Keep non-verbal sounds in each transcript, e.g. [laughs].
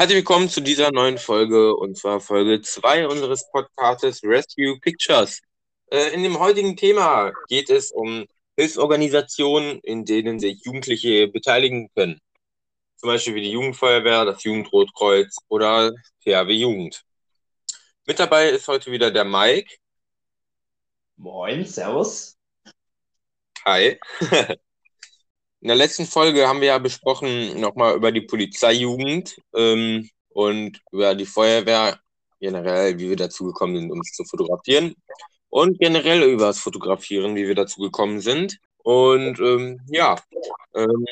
Herzlich willkommen zu dieser neuen Folge und zwar Folge 2 unseres Podcasts Rescue Pictures. Äh, in dem heutigen Thema geht es um Hilfsorganisationen, in denen sich Jugendliche beteiligen können. Zum Beispiel wie die Jugendfeuerwehr, das Jugendrotkreuz oder THW Jugend. Mit dabei ist heute wieder der Mike. Moin, Servus. Hi. [laughs] In der letzten Folge haben wir ja besprochen nochmal über die Polizeijugend ähm, und über die Feuerwehr generell, wie wir dazu gekommen sind, uns zu fotografieren und generell über das Fotografieren, wie wir dazu gekommen sind. Und ähm, ja, ähm,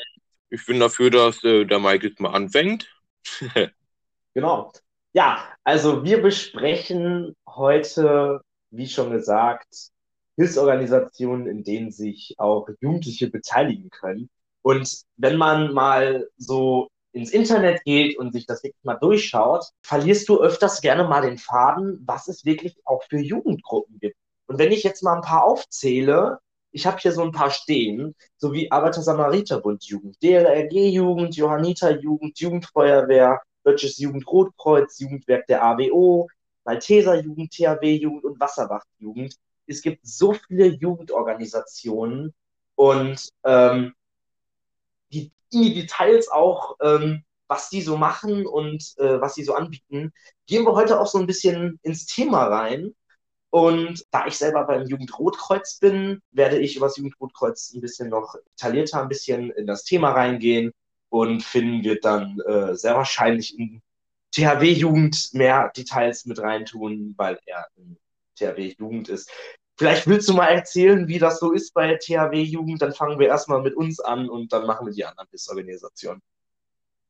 ich bin dafür, dass äh, der Mike jetzt mal anfängt. [laughs] genau. Ja, also wir besprechen heute, wie schon gesagt, Hilfsorganisationen, in denen sich auch Jugendliche beteiligen können. Und wenn man mal so ins Internet geht und sich das wirklich mal durchschaut, verlierst du öfters gerne mal den Faden, was es wirklich auch für Jugendgruppen gibt. Und wenn ich jetzt mal ein paar aufzähle, ich habe hier so ein paar stehen, so wie Arbeiter-Samariter-Bund Jugend, DLRG-Jugend, Johanniter-Jugend, Jugendfeuerwehr, Deutsches Jugendrotkreuz, Jugendwerk der AWO, Malteser-Jugend, THW-Jugend und Wasserwacht-Jugend. Es gibt so viele Jugendorganisationen und ähm, in die Details auch, ähm, was die so machen und äh, was sie so anbieten, gehen wir heute auch so ein bisschen ins Thema rein. Und da ich selber beim Jugendrotkreuz bin, werde ich über das Jugendrotkreuz ein bisschen noch detaillierter ein bisschen in das Thema reingehen und Finn wird dann äh, sehr wahrscheinlich in THW-Jugend mehr Details mit reintun, weil er in THW-Jugend ist. Vielleicht willst du mal erzählen, wie das so ist bei THW-Jugend. Dann fangen wir erstmal mit uns an und dann machen wir die anderen Hilfsorganisationen.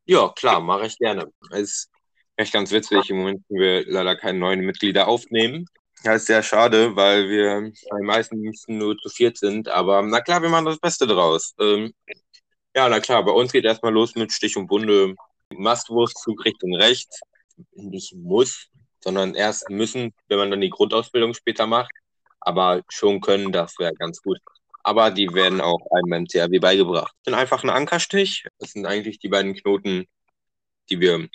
Ja, klar, mache ich gerne. Es ist echt ganz witzig. Im Moment können wir leider keine neuen Mitglieder aufnehmen. Das ist sehr schade, weil wir bei den meisten nur zu viert sind. Aber na klar, wir machen das Beste draus. Ähm, ja, na klar, bei uns geht erstmal los mit Stich und Bunde. Mastwurstzug Richtung rechts. Nicht muss, sondern erst müssen, wenn man dann die Grundausbildung später macht aber schon können, das wäre ganz gut. Aber die werden auch einem beim THW beigebracht. Das sind einfach ein Ankerstich. Das sind eigentlich die beiden Knoten, die wir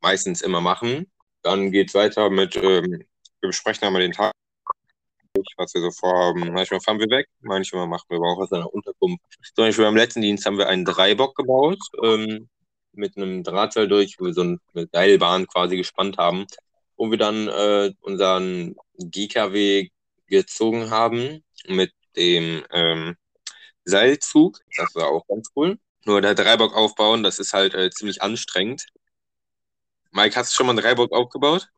meistens immer machen. Dann geht es weiter mit, ähm, wir besprechen einmal den Tag, was wir so vorhaben. Manchmal fahren wir weg, manchmal machen wir aber auch aus einer Unterkunft. Zum Beispiel beim letzten Dienst haben wir einen Dreibock gebaut, ähm, mit einem Drahtseil durch, wo wir so eine Seilbahn quasi gespannt haben, wo wir dann äh, unseren GKW gezogen haben mit dem ähm, Seilzug. Das war auch ganz cool. Nur der Dreibock aufbauen, das ist halt äh, ziemlich anstrengend. Mike, hast du schon mal einen Dreibock aufgebaut?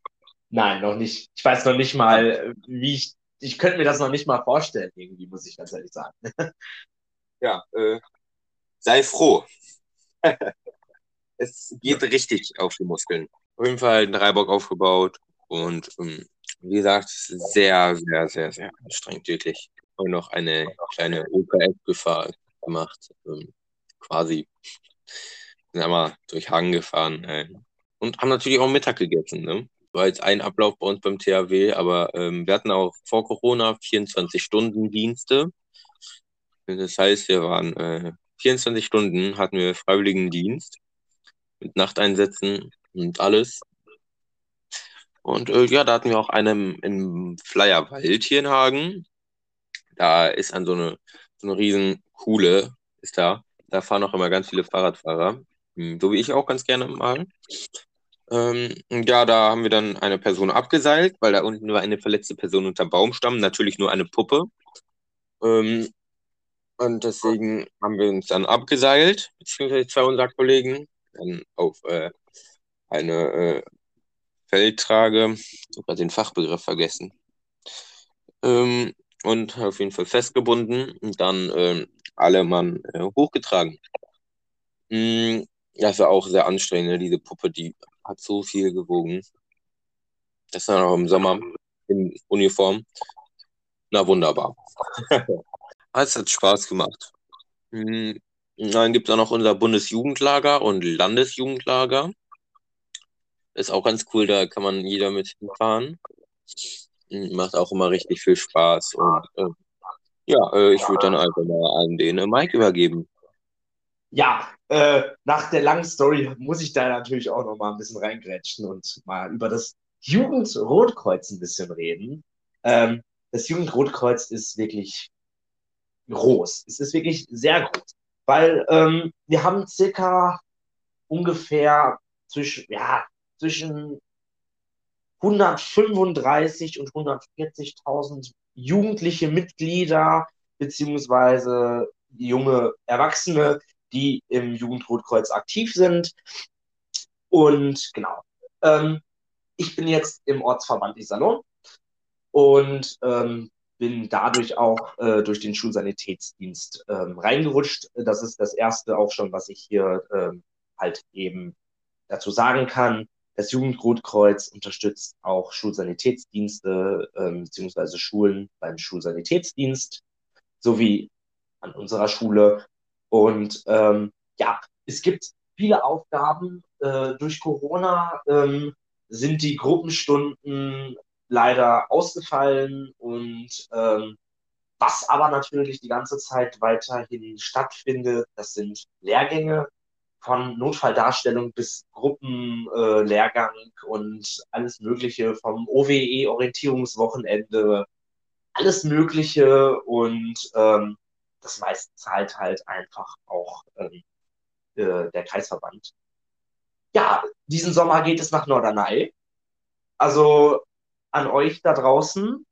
Nein, noch nicht. Ich weiß noch nicht mal, wie ich. Ich könnte mir das noch nicht mal vorstellen, irgendwie, muss ich ganz ehrlich sagen. [laughs] ja, äh, sei froh. [laughs] es geht richtig auf die Muskeln. Auf jeden Fall einen Dreibock aufgebaut und ähm, wie gesagt, sehr, sehr, sehr, sehr anstrengend, wirklich. Und noch eine kleine OKF-Gefahr gemacht. Ähm, quasi. Sind einmal durch Hagen gefahren. Äh, und haben natürlich auch Mittag gegessen. Ne? War jetzt ein Ablauf bei uns beim THW, aber ähm, wir hatten auch vor Corona 24-Stunden-Dienste. Das heißt, wir waren äh, 24 Stunden hatten wir Freiwilligendienst mit Nachteinsätzen und alles. Und äh, ja, da hatten wir auch einen im Flyerwald hier in Hagen. Da ist an so eine, so eine riesen Kuhle, ist da. Da fahren auch immer ganz viele Fahrradfahrer. Hm, so wie ich auch ganz gerne mal. Ähm, ja, da haben wir dann eine Person abgeseilt, weil da unten war eine verletzte Person unter Baumstamm, natürlich nur eine Puppe. Ähm, und deswegen haben wir uns dann abgeseilt, beziehungsweise zwei unserer Kollegen, dann auf äh, eine äh, Feldtrage. Ich habe den Fachbegriff vergessen. Ähm, und auf jeden Fall festgebunden und dann ähm, alle Mann äh, hochgetragen. Mm, das war auch sehr anstrengend, ne? diese Puppe, die hat so viel gewogen. Das war auch im Sommer in Uniform. Na wunderbar. [laughs] es hat Spaß gemacht. Mm, dann gibt es auch noch unser Bundesjugendlager und Landesjugendlager. Ist auch ganz cool, da kann man jeder mit hinfahren. Macht auch immer richtig viel Spaß. Und äh, ja, äh, ich würde dann einfach mal an den äh, Mike übergeben. Ja, äh, nach der langen Story muss ich da natürlich auch noch mal ein bisschen reingrätschen und mal über das Jugendrotkreuz ein bisschen reden. Ähm, das Jugendrotkreuz ist wirklich groß. Es ist wirklich sehr groß, weil ähm, wir haben circa ungefähr zwischen, ja, zwischen 135 und 140.000 jugendliche Mitglieder beziehungsweise junge Erwachsene, die im Jugendrotkreuz aktiv sind. Und genau, ähm, ich bin jetzt im Ortsverband Iserlohn und ähm, bin dadurch auch äh, durch den Schulsanitätsdienst ähm, reingerutscht. Das ist das erste auch schon, was ich hier ähm, halt eben dazu sagen kann. Das Jugendrotkreuz unterstützt auch Schulsanitätsdienste ähm, bzw. Schulen beim Schulsanitätsdienst sowie an unserer Schule. Und ähm, ja, es gibt viele Aufgaben. Äh, durch Corona ähm, sind die Gruppenstunden leider ausgefallen und ähm, was aber natürlich die ganze Zeit weiterhin stattfindet, das sind Lehrgänge von Notfalldarstellung bis Gruppenlehrgang äh, und alles Mögliche vom OWE-Orientierungswochenende, alles Mögliche und ähm, das meiste zahlt halt einfach auch ähm, äh, der Kreisverband. Ja, diesen Sommer geht es nach Norderney. Also an euch da draußen,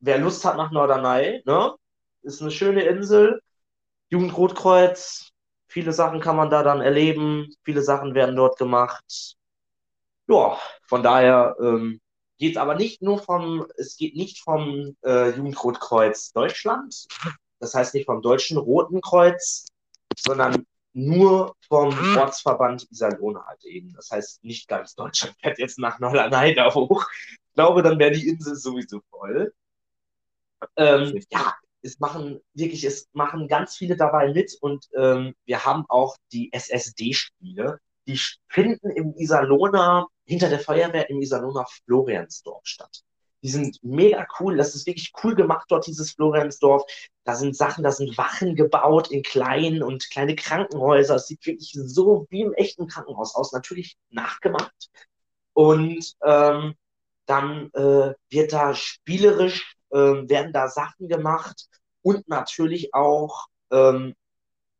wer Lust hat nach Norderney, ne? Ist eine schöne Insel. Jugendrotkreuz, viele Sachen kann man da dann erleben, viele Sachen werden dort gemacht. Ja, von daher ähm, geht es aber nicht nur vom, es geht nicht vom äh, Jugendrotkreuz Deutschland, das heißt nicht vom Deutschen Roten Kreuz, sondern nur vom hm. Ortsverband Iserlohn halt eben. Das heißt, nicht ganz Deutschland fährt jetzt nach Norderney da hoch. Ich glaube, dann wäre die Insel sowieso voll. Ähm, ja, es machen wirklich, es machen ganz viele dabei mit und ähm, wir haben auch die SSD-Spiele. Die finden im Iserlohner, hinter der Feuerwehr im Iserlohner Floriansdorf statt. Die sind mega cool. Das ist wirklich cool gemacht dort, dieses Floriansdorf. Da sind Sachen, da sind Wachen gebaut in kleinen und kleine Krankenhäuser. Es sieht wirklich so wie im echten Krankenhaus aus. Natürlich nachgemacht. Und ähm, dann äh, wird da spielerisch, äh, werden da Sachen gemacht. Und natürlich auch ähm,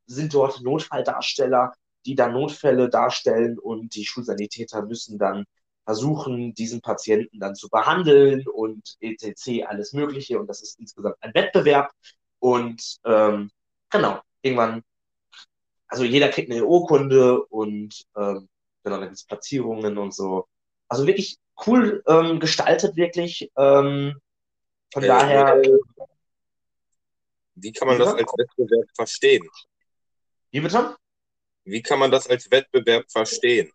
sind dort Notfalldarsteller, die dann Notfälle darstellen und die Schulsanitäter müssen dann versuchen, diesen Patienten dann zu behandeln und etc. alles Mögliche. Und das ist insgesamt ein Wettbewerb. Und ähm, genau, irgendwann, also jeder kriegt eine Urkunde und ähm, genau, dann gibt es Platzierungen und so. Also wirklich cool ähm, gestaltet, wirklich. Ähm, von äh, daher. Äh, wie kann man das als Wettbewerb verstehen? Wie bitte? Wie kann man das als Wettbewerb verstehen?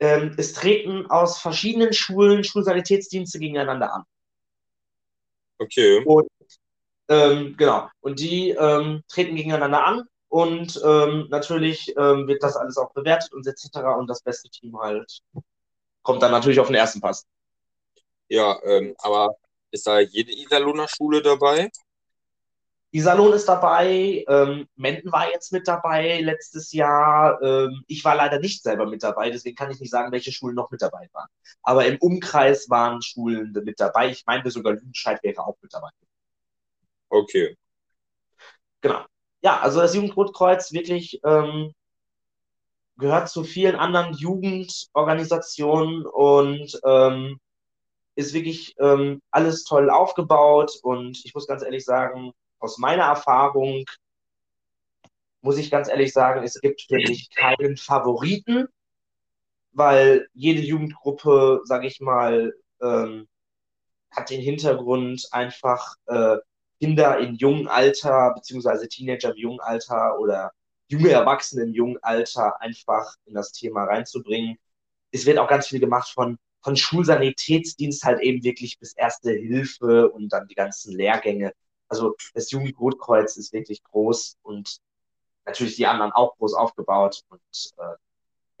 ähm, es treten aus verschiedenen Schulen Schulsanitätsdienste gegeneinander an. Okay. Und, ähm, genau. Und die ähm, treten gegeneinander an und ähm, natürlich ähm, wird das alles auch bewertet und etc. Und das beste Team halt kommt dann natürlich auf den ersten Pass. Ja, ähm, aber ist da jede Iserlohner Schule dabei? Iserlohn ist dabei, ähm, Menden war jetzt mit dabei letztes Jahr. Ähm, ich war leider nicht selber mit dabei, deswegen kann ich nicht sagen, welche Schulen noch mit dabei waren. Aber im Umkreis waren Schulen mit dabei. Ich meinte sogar Lüdenscheid wäre auch mit dabei. Okay. Genau. Ja, also das Jugendrotkreuz wirklich ähm, gehört zu vielen anderen Jugendorganisationen und ähm, ist wirklich ähm, alles toll aufgebaut. Und ich muss ganz ehrlich sagen, aus meiner Erfahrung muss ich ganz ehrlich sagen, es gibt für mich keinen Favoriten, weil jede Jugendgruppe, sage ich mal, ähm, hat den Hintergrund einfach äh, Kinder in jungen Alter, beziehungsweise Teenager im jungen Alter oder junge Erwachsene im jungen Alter einfach in das Thema reinzubringen. Es wird auch ganz viel gemacht von, von Schulsanitätsdienst halt eben wirklich bis Erste Hilfe und dann die ganzen Lehrgänge also das Jugendrotkreuz ist wirklich groß und natürlich die anderen auch groß aufgebaut. Und äh,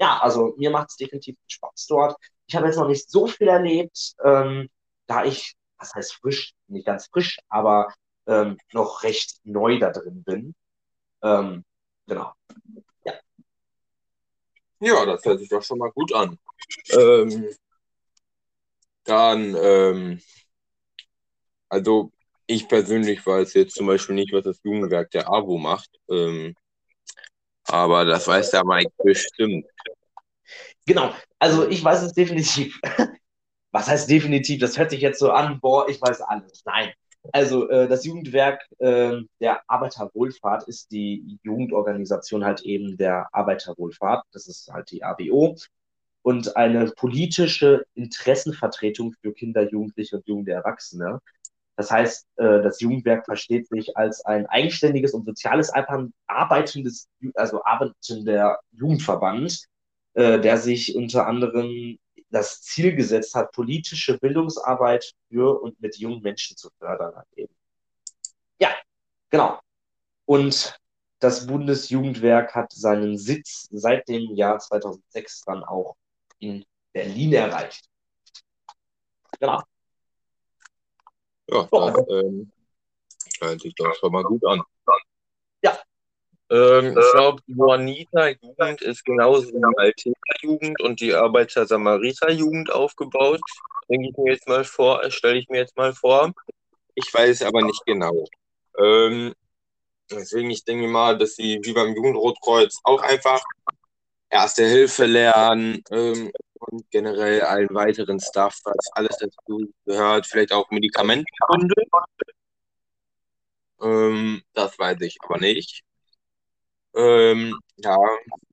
ja, also mir macht es definitiv Spaß dort. Ich habe jetzt noch nicht so viel erlebt, ähm, da ich, was heißt frisch, nicht ganz frisch, aber ähm, noch recht neu da drin bin. Ähm, Genau. Ja. Ja, das hört sich doch schon mal gut an. Ähm, dann, ähm, also ich persönlich weiß jetzt zum Beispiel nicht, was das Jugendwerk der AWO macht. Ähm, aber das weiß der Mike bestimmt. Genau, also ich weiß es definitiv. [laughs] Was heißt definitiv? Das hört sich jetzt so an, boah, ich weiß alles. Nein. Also äh, das Jugendwerk äh, der Arbeiterwohlfahrt ist die Jugendorganisation halt eben der Arbeiterwohlfahrt. Das ist halt die ABO. Und eine politische Interessenvertretung für Kinder, Jugendliche und junge Erwachsene. Das heißt, äh, das Jugendwerk versteht sich als ein eigenständiges und soziales arbeitendes, also arbeitender Jugendverband, äh, der sich unter anderem das Ziel gesetzt hat, politische Bildungsarbeit für und mit jungen Menschen zu fördern. Halt eben. Ja, genau. Und das Bundesjugendwerk hat seinen Sitz seit dem Jahr 2006 dann auch in Berlin erreicht. Genau. Ja, das ähm, hört sich doch schon mal gut an. Ja. Ähm, ich glaube, die Juanita-Jugend ist genauso wie die Altena-Jugend und die Arbeiter-Samariter-Jugend aufgebaut. Denke ich mir jetzt mal vor, stelle ich mir jetzt mal vor. Ich weiß aber nicht genau. Ähm, deswegen, ich denke mal, dass sie wie beim Jugendrotkreuz auch einfach Erste Hilfe lernen ähm, und generell allen weiteren Stuff, was alles dazu gehört, vielleicht auch Medikamentenkunde. Ähm, das weiß ich aber nicht. Ähm, da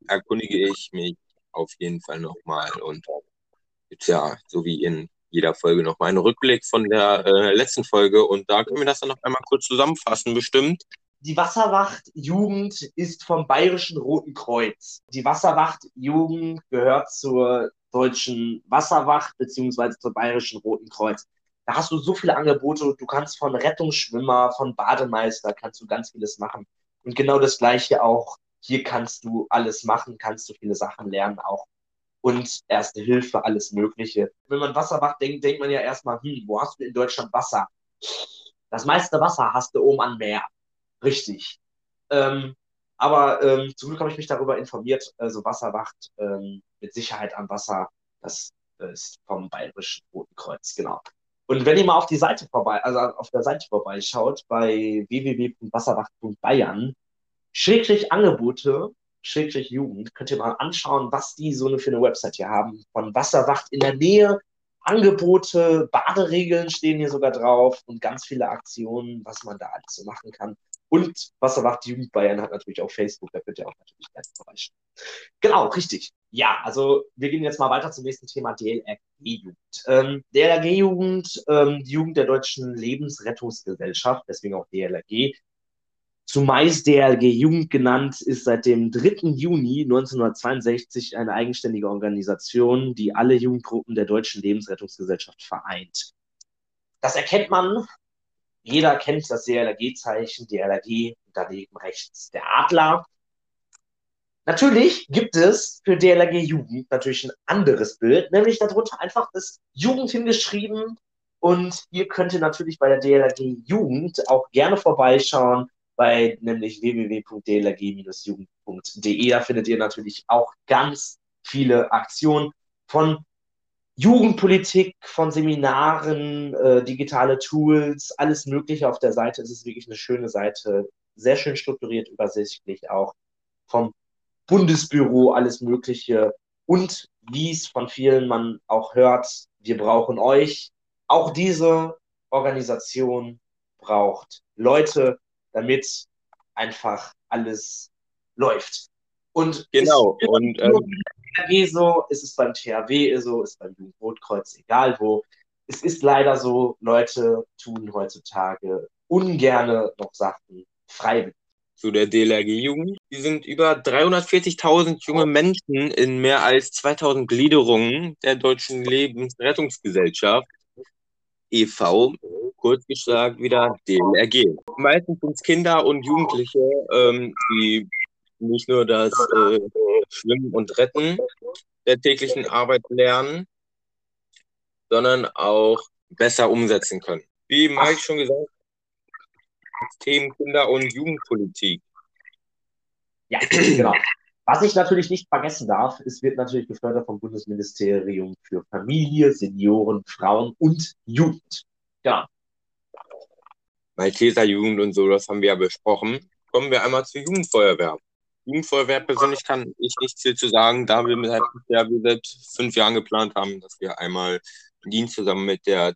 erkundige ich mich auf jeden Fall nochmal und ja, so wie in jeder Folge nochmal einen Rückblick von der äh, letzten Folge und da können wir das dann noch einmal kurz zusammenfassen, bestimmt. Die Wasserwacht Jugend ist vom Bayerischen Roten Kreuz. Die Wasserwacht Jugend gehört zur Deutschen Wasserwacht beziehungsweise zur Bayerischen Roten Kreuz. Da hast du so viele Angebote. Du kannst von Rettungsschwimmer, von Bademeister, kannst du ganz vieles machen. Und genau das Gleiche auch. Hier kannst du alles machen, kannst du viele Sachen lernen auch. Und Erste Hilfe, alles Mögliche. Wenn man Wasserwacht denkt, denkt man ja erstmal, hm, wo hast du in Deutschland Wasser? Das meiste Wasser hast du oben am Meer. Richtig. Ähm, aber ähm, zum Glück habe ich mich darüber informiert. Also Wasserwacht ähm, mit Sicherheit am Wasser, das ist vom Bayerischen Roten Kreuz, genau. Und wenn ihr mal auf die Seite vorbei, also auf der Seite vorbeischaut, bei www.wasserwacht.bayern, Schrägstrich Angebote, Schrägstrich Jugend, könnt ihr mal anschauen, was die so für eine Website hier haben. Von Wasserwacht in der Nähe, Angebote, Baderegeln stehen hier sogar drauf und ganz viele Aktionen, was man da alles so machen kann. Und Wasserwacht Jugend Bayern hat natürlich auch Facebook, da könnt ihr auch natürlich gerne vorbeischauen. Genau, richtig. Ja, also wir gehen jetzt mal weiter zum nächsten Thema DLRG-Jugend. Ähm, DLRG-Jugend, ähm, die Jugend der Deutschen Lebensrettungsgesellschaft, deswegen auch DLRG, zumeist DLRG-Jugend genannt, ist seit dem 3. Juni 1962 eine eigenständige Organisation, die alle Jugendgruppen der Deutschen Lebensrettungsgesellschaft vereint. Das erkennt man jeder kennt das DLRG-Zeichen, DLRG daneben rechts der Adler. Natürlich gibt es für DLRG Jugend natürlich ein anderes Bild, nämlich darunter einfach das Jugend hingeschrieben. Und ihr könnt natürlich bei der DLRG Jugend auch gerne vorbeischauen bei nämlich www.dlrg-jugend.de. Da findet ihr natürlich auch ganz viele Aktionen von Jugendpolitik, von Seminaren, äh, digitale Tools, alles Mögliche auf der Seite. Es ist wirklich eine schöne Seite, sehr schön strukturiert, übersichtlich auch vom Bundesbüro, alles Mögliche. Und wie es von vielen man auch hört, wir brauchen euch. Auch diese Organisation braucht Leute, damit einfach alles läuft. Und genau. Und ähm, THW so, ist es beim THW so, ist beim Jugendrotkreuz, egal wo. Es ist leider so, Leute tun heutzutage ungerne noch Sachen freiwillig. Zu der DLRG-Jugend. Die sind über 340.000 junge Menschen in mehr als 2000 Gliederungen der Deutschen Lebensrettungsgesellschaft e.V., kurz gesagt wieder DLRG. Meistens sind es Kinder und Jugendliche, ähm, die nicht nur das äh, Schwimmen und Retten der täglichen Arbeit lernen, sondern auch besser umsetzen können. Wie Mike schon gesagt hat, Themen Kinder- und Jugendpolitik. Ja, genau. Was ich natürlich nicht vergessen darf, es wird natürlich gefördert vom Bundesministerium für Familie, Senioren, Frauen und Jugend. Genau. Malteser Jugend und so, das haben wir ja besprochen. Kommen wir einmal zur Jugendfeuerwehr. Jugendfeuerwehr persönlich kann ich nicht viel zu sagen, da wir seit, ja, wir seit fünf Jahren geplant haben, dass wir einmal einen Dienst zusammen mit der,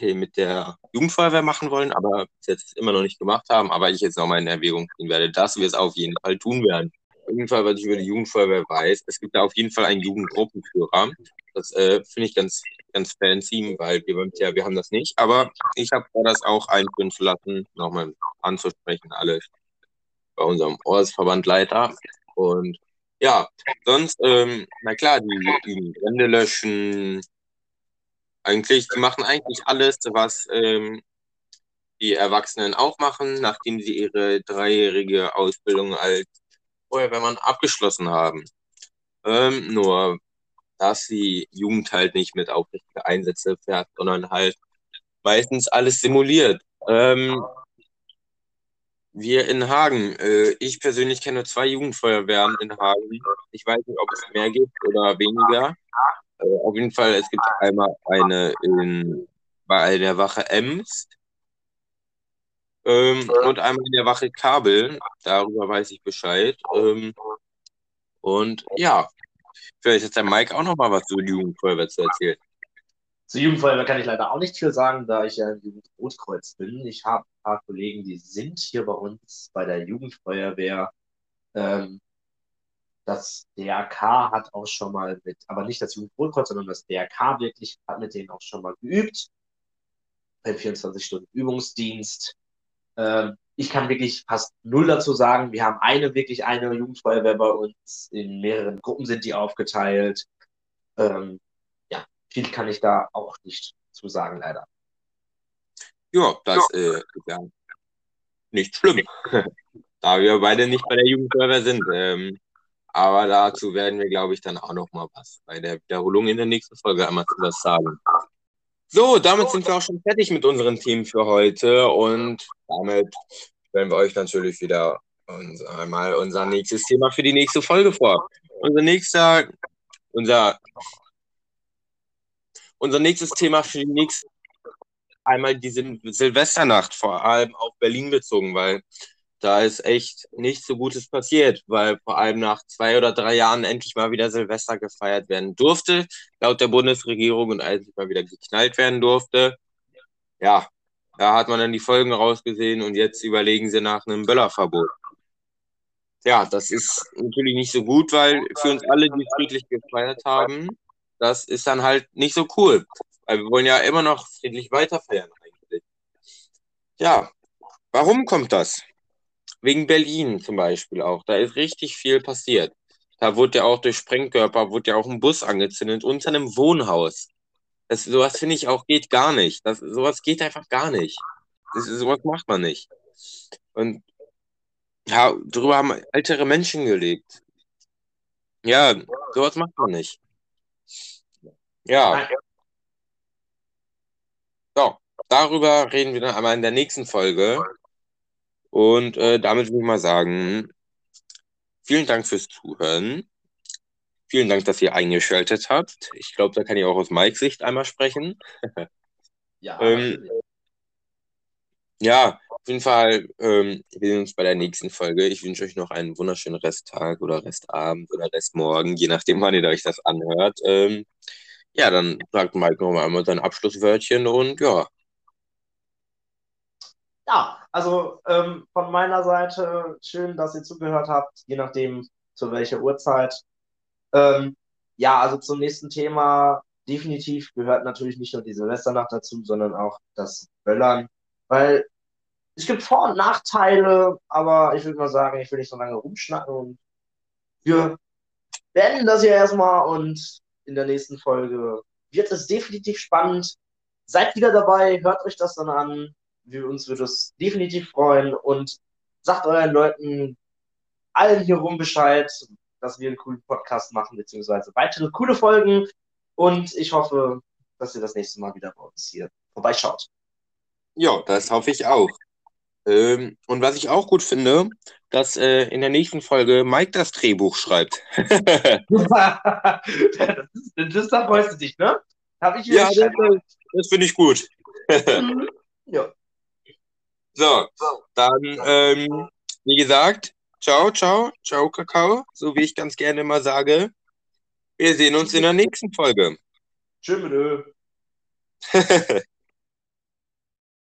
mit der Jugendfeuerwehr machen wollen, aber jetzt immer noch nicht gemacht haben, aber ich jetzt nochmal in Erwägung ziehen werde, dass wir es auf jeden Fall tun werden. Auf jeden Fall, was ich über die Jugendfeuerwehr weiß, es gibt da auf jeden Fall einen Jugendgruppenführer. Das äh, finde ich ganz, ganz fancy, weil wir, ja, wir haben das nicht, aber ich habe das auch einführen zu lassen, nochmal anzusprechen, alles bei unserem Ortsverbandleiter. Und ja, sonst, ähm, na klar, die, die Brände löschen, eigentlich, die machen eigentlich alles, was ähm, die Erwachsenen auch machen, nachdem sie ihre dreijährige Ausbildung als Feuerwehrmann abgeschlossen haben. Ähm, nur, dass die Jugend halt nicht mit aufrichtigen Einsätze fährt, sondern halt meistens alles simuliert. Ähm, wir in Hagen. Äh, ich persönlich kenne zwei Jugendfeuerwehren in Hagen. Ich weiß nicht, ob es mehr gibt oder weniger. Äh, auf jeden Fall, es gibt einmal eine in, bei der Wache Ems ähm, und einmal in der Wache Kabel. Darüber weiß ich Bescheid. Ähm, und ja, vielleicht hat der Mike auch noch mal was zur Jugendfeuerwehr zu erzählen. Zur Jugendfeuerwehr kann ich leider auch nicht viel sagen, da ich ja im Jugendrotkreuz bin. Ich habe paar Kollegen, die sind hier bei uns bei der Jugendfeuerwehr. Ähm, das DRK hat auch schon mal mit, aber nicht das Jugendrotkreuz, sondern das DRK wirklich hat mit denen auch schon mal geübt. Beim 24-Stunden-Übungsdienst. Ähm, ich kann wirklich fast null dazu sagen. Wir haben eine, wirklich eine Jugendfeuerwehr bei uns. In mehreren Gruppen sind die aufgeteilt. Ähm, viel kann ich da auch nicht zu sagen, leider. Ja, das ja. Äh, ist ja nicht schlimm, [laughs] da wir beide nicht bei der Jugendfeuerwehr sind. Ähm, aber dazu werden wir, glaube ich, dann auch noch mal was bei der Wiederholung in der nächsten Folge einmal zu was sagen. So, damit sind wir auch schon fertig mit unseren Themen für heute und damit stellen wir euch natürlich wieder unser, einmal unser nächstes Thema für die nächste Folge vor. Unser nächster, unser unser nächstes Thema für die nächste einmal die Silvesternacht, vor allem auf Berlin bezogen, weil da ist echt nichts so Gutes passiert, weil vor allem nach zwei oder drei Jahren endlich mal wieder Silvester gefeiert werden durfte, laut der Bundesregierung und endlich mal wieder geknallt werden durfte. Ja, da hat man dann die Folgen rausgesehen und jetzt überlegen sie nach einem Böllerverbot. Ja, das ist natürlich nicht so gut, weil für uns alle, die friedlich gefeiert haben, das ist dann halt nicht so cool. Weil wir wollen ja immer noch friedlich weiterfeiern eigentlich. Ja, warum kommt das? Wegen Berlin zum Beispiel auch. Da ist richtig viel passiert. Da wurde ja auch durch Sprengkörper, wurde ja auch ein Bus angezündet unter einem Wohnhaus. Das, sowas finde ich auch geht gar nicht. Das, sowas geht einfach gar nicht. Das, sowas macht man nicht. Und ja, darüber haben ältere Menschen gelebt. Ja, sowas macht man nicht. Ja. So, darüber reden wir dann einmal in der nächsten Folge. Und äh, damit würde ich mal sagen, vielen Dank fürs Zuhören. Vielen Dank, dass ihr eingeschaltet habt. Ich glaube, da kann ich auch aus Mikes Sicht einmal sprechen. Ja. ähm, ja, auf jeden Fall, ähm, wir sehen uns bei der nächsten Folge. Ich wünsche euch noch einen wunderschönen Resttag oder Restabend oder Restmorgen, je nachdem, wann ihr euch das anhört. Ähm, ja, dann sagt Mike nochmal einmal sein Abschlusswörtchen und ja. Ja, also ähm, von meiner Seite schön, dass ihr zugehört habt, je nachdem zu welcher Uhrzeit. Ähm, ja, also zum nächsten Thema definitiv gehört natürlich nicht nur die Silvesternacht dazu, sondern auch das Böllern, weil es gibt Vor- und Nachteile, aber ich würde mal sagen, ich will nicht so lange rumschnacken und wir beenden das hier erstmal und in der nächsten Folge wird es definitiv spannend. Seid wieder dabei, hört euch das dann an. Wir, uns würde es definitiv freuen und sagt euren Leuten allen hier rum Bescheid, dass wir einen coolen Podcast machen, beziehungsweise weitere coole Folgen. Und ich hoffe, dass ihr das nächste Mal wieder bei uns hier vorbeischaut. Ja, das hoffe ich auch. Ähm, und was ich auch gut finde, dass äh, in der nächsten Folge Mike das Drehbuch schreibt. [laughs] Das, ist, das, da freust du dich, ne? Hab ich ja, das, das finde ich gut. Mhm. [laughs] ja. So, dann, ähm, wie gesagt, ciao, ciao, ciao, Kakao, so wie ich ganz gerne immer sage. Wir sehen uns in der nächsten Folge. Tschüss. [laughs]